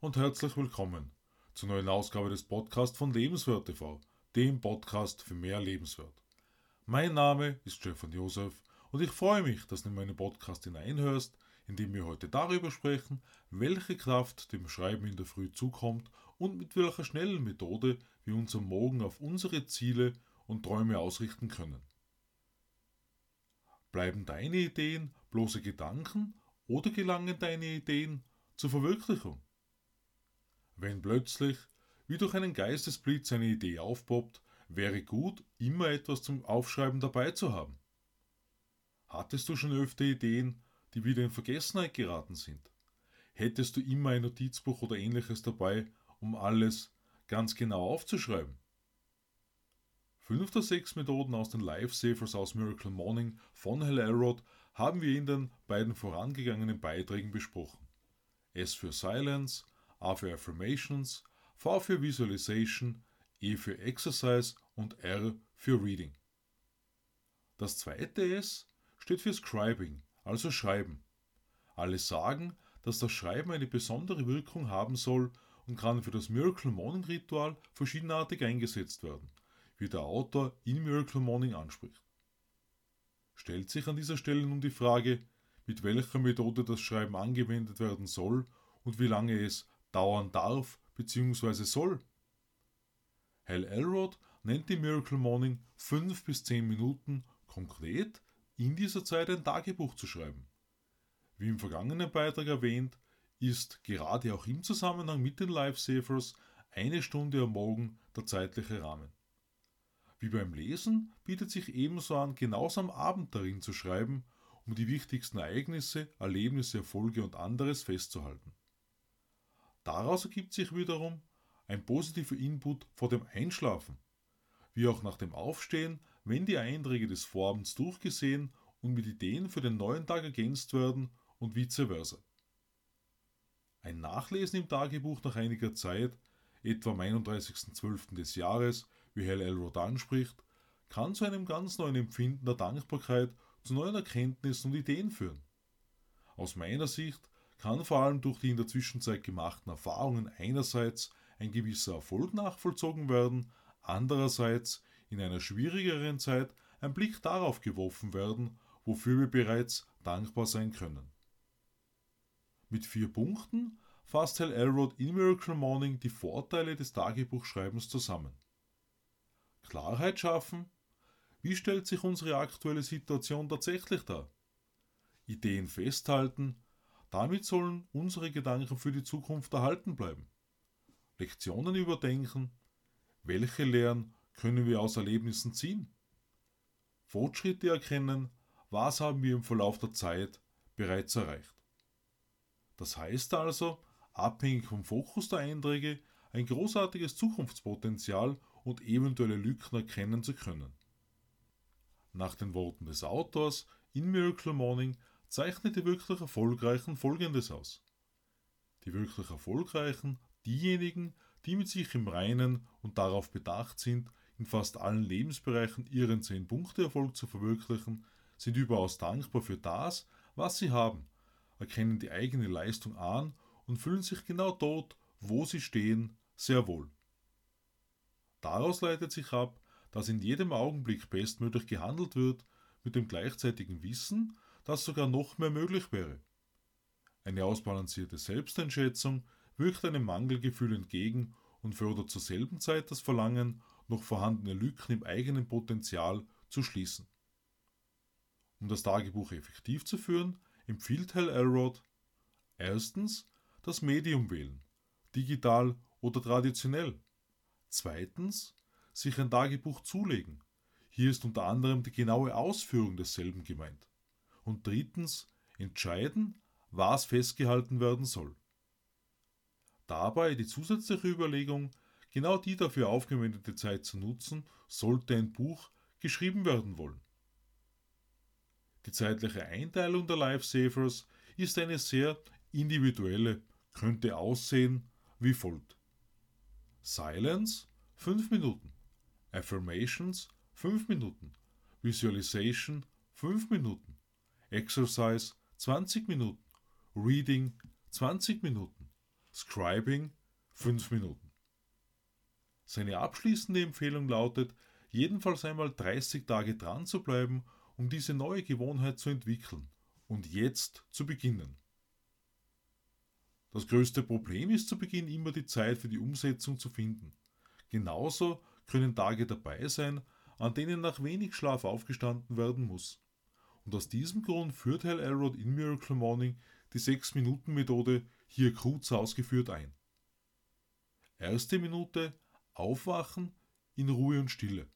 und herzlich willkommen zur neuen Ausgabe des Podcasts von Lebenswert TV, dem Podcast für mehr Lebenswert. Mein Name ist Stefan Josef und ich freue mich, dass du in meinen Podcast hineinhörst, in dem wir heute darüber sprechen, welche Kraft dem Schreiben in der Früh zukommt und mit welcher schnellen Methode wir unser Morgen auf unsere Ziele und Träume ausrichten können. Bleiben deine Ideen bloße Gedanken oder gelangen deine Ideen zur Verwirklichung? Wenn plötzlich, wie durch einen Geistesblitz, eine Idee aufpoppt, wäre gut, immer etwas zum Aufschreiben dabei zu haben. Hattest du schon öfter Ideen, die wieder in Vergessenheit geraten sind? Hättest du immer ein Notizbuch oder ähnliches dabei, um alles ganz genau aufzuschreiben? Fünf der sechs Methoden aus den Lifesavers aus Miracle Morning von Hal Elrod haben wir in den beiden vorangegangenen Beiträgen besprochen. S für Silence, A für Affirmations, V für Visualization, E für Exercise und R für Reading. Das zweite S steht für Scribing, also Schreiben. Alle sagen, dass das Schreiben eine besondere Wirkung haben soll und kann für das Miracle Morning Ritual verschiedenartig eingesetzt werden, wie der Autor in Miracle Morning anspricht. Stellt sich an dieser Stelle nun die Frage, mit welcher Methode das Schreiben angewendet werden soll und wie lange es dauern darf bzw. soll. Hal Elrod nennt die Miracle Morning 5 bis 10 Minuten konkret in dieser Zeit ein Tagebuch zu schreiben. Wie im vergangenen Beitrag erwähnt, ist gerade auch im Zusammenhang mit den Lifesavers eine Stunde am Morgen der zeitliche Rahmen. Wie beim Lesen bietet sich ebenso an, genauso am Abend darin zu schreiben, um die wichtigsten Ereignisse, Erlebnisse, Erfolge und anderes festzuhalten. Daraus ergibt sich wiederum ein positiver Input vor dem Einschlafen, wie auch nach dem Aufstehen, wenn die Einträge des Vorabends durchgesehen und mit Ideen für den neuen Tag ergänzt werden und vice versa. Ein Nachlesen im Tagebuch nach einiger Zeit, etwa am 31.12. des Jahres, wie Hal Elrod anspricht, kann zu einem ganz neuen Empfinden der Dankbarkeit, zu neuen Erkenntnissen und Ideen führen. Aus meiner Sicht kann vor allem durch die in der Zwischenzeit gemachten Erfahrungen einerseits ein gewisser Erfolg nachvollzogen werden, andererseits in einer schwierigeren Zeit ein Blick darauf geworfen werden, wofür wir bereits dankbar sein können. Mit vier Punkten fasst Hal Elrod in Miracle Morning die Vorteile des Tagebuchschreibens zusammen. Klarheit schaffen, wie stellt sich unsere aktuelle Situation tatsächlich dar? Ideen festhalten, damit sollen unsere Gedanken für die Zukunft erhalten bleiben. Lektionen überdenken, welche Lehren können wir aus Erlebnissen ziehen? Fortschritte erkennen, was haben wir im Verlauf der Zeit bereits erreicht. Das heißt also, abhängig vom Fokus der Einträge, ein großartiges Zukunftspotenzial und eventuelle Lücken erkennen zu können. Nach den Worten des Autors in Miracle Morning zeichnet die wirklich Erfolgreichen Folgendes aus. Die wirklich Erfolgreichen, diejenigen, die mit sich im Reinen und darauf bedacht sind, in fast allen Lebensbereichen ihren 10-Punkte-Erfolg zu verwirklichen, sind überaus dankbar für das, was sie haben, erkennen die eigene Leistung an und fühlen sich genau dort, wo sie stehen, sehr wohl. Daraus leitet sich ab, dass in jedem Augenblick bestmöglich gehandelt wird, mit dem gleichzeitigen Wissen, dass sogar noch mehr möglich wäre. Eine ausbalancierte Selbsteinschätzung wirkt einem Mangelgefühl entgegen und fördert zur selben Zeit das Verlangen, noch vorhandene Lücken im eigenen Potenzial zu schließen. Um das Tagebuch effektiv zu führen, empfiehlt Hal Elrod erstens das Medium wählen, digital oder traditionell. Zweitens sich ein Tagebuch zulegen. Hier ist unter anderem die genaue Ausführung desselben gemeint. Und drittens entscheiden, was festgehalten werden soll. Dabei die zusätzliche Überlegung, genau die dafür aufgewendete Zeit zu nutzen, sollte ein Buch geschrieben werden wollen. Die zeitliche Einteilung der Lifesavers ist eine sehr individuelle, könnte aussehen wie folgt. Silence 5 Minuten, Affirmations 5 Minuten, Visualization 5 Minuten, Exercise 20 Minuten, Reading 20 Minuten, Scribing 5 Minuten. Seine abschließende Empfehlung lautet, jedenfalls einmal 30 Tage dran zu bleiben, um diese neue Gewohnheit zu entwickeln und jetzt zu beginnen. Das größte Problem ist zu Beginn immer die Zeit für die Umsetzung zu finden. Genauso können Tage dabei sein, an denen nach wenig Schlaf aufgestanden werden muss. Und aus diesem Grund führt Hal Elrod in Miracle Morning die 6-Minuten-Methode hier kurz ausgeführt ein. Erste Minute Aufwachen in Ruhe und Stille.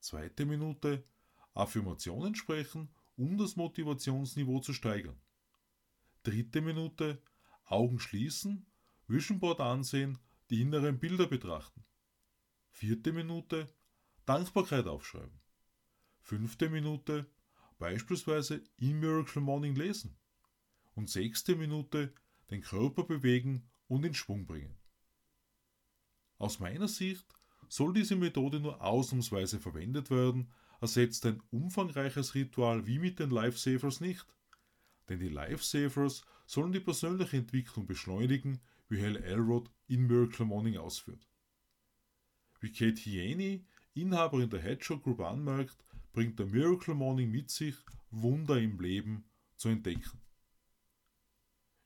Zweite Minute Affirmationen sprechen, um das Motivationsniveau zu steigern. Dritte Minute Augen schließen, Vision Board ansehen, die inneren Bilder betrachten. Vierte Minute Dankbarkeit aufschreiben. Fünfte Minute beispielsweise in Miracle Morning lesen. Und sechste Minute den Körper bewegen und in Schwung bringen. Aus meiner Sicht soll diese Methode nur ausnahmsweise verwendet werden, ersetzt ein umfangreiches Ritual wie mit den Lifesavers nicht. Denn die Lifesavers sollen die persönliche Entwicklung beschleunigen, wie Hal Elrod in Miracle Morning ausführt. Wie Kate Hieni, Inhaberin der Hedgehog Group, anmerkt, bringt der Miracle Morning mit sich, Wunder im Leben zu entdecken.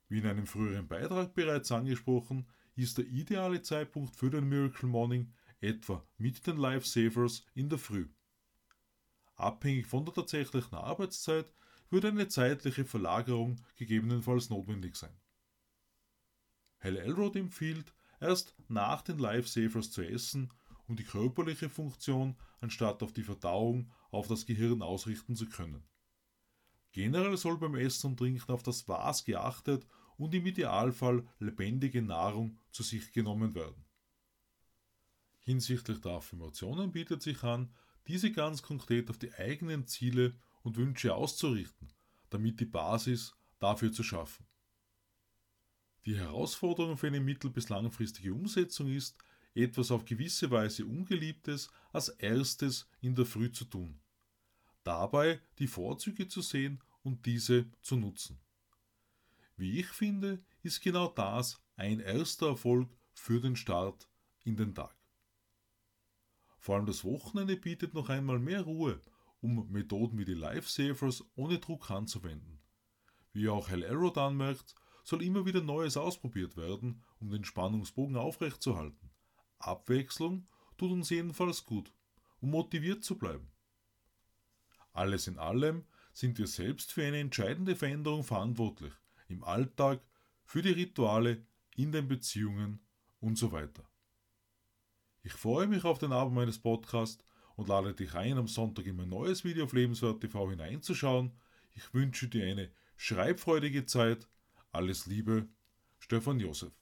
Wie in einem früheren Beitrag bereits angesprochen, ist der ideale Zeitpunkt für den Miracle Morning etwa mit den Lifesavers in der Früh. Abhängig von der tatsächlichen Arbeitszeit würde eine zeitliche Verlagerung gegebenenfalls notwendig sein. Hal Elrod empfiehlt, erst nach den Lifesavers zu essen, um die körperliche Funktion anstatt auf die Verdauung auf das Gehirn ausrichten zu können. Generell soll beim Essen und Trinken auf das Was geachtet und im Idealfall lebendige Nahrung zu sich genommen werden. Hinsichtlich der Affirmationen bietet sich an, diese ganz konkret auf die eigenen Ziele und Wünsche auszurichten, damit die Basis dafür zu schaffen. Die Herausforderung für eine mittel- bis langfristige Umsetzung ist, etwas auf gewisse Weise Ungeliebtes als erstes in der Früh zu tun. Dabei die Vorzüge zu sehen und diese zu nutzen. Wie ich finde, ist genau das ein erster Erfolg für den Start in den Tag. Vor allem das Wochenende bietet noch einmal mehr Ruhe um Methoden wie die Lifesavers ohne Druck anzuwenden. Wie auch Hal Arrow anmerkt, soll immer wieder Neues ausprobiert werden, um den Spannungsbogen aufrechtzuerhalten. Abwechslung tut uns jedenfalls gut, um motiviert zu bleiben. Alles in allem sind wir selbst für eine entscheidende Veränderung verantwortlich, im Alltag, für die Rituale, in den Beziehungen und so weiter. Ich freue mich auf den Abend meines Podcasts und lade dich ein, am Sonntag in mein neues Video auf Lebenswert TV hineinzuschauen. Ich wünsche dir eine schreibfreudige Zeit. Alles Liebe, Stefan Josef.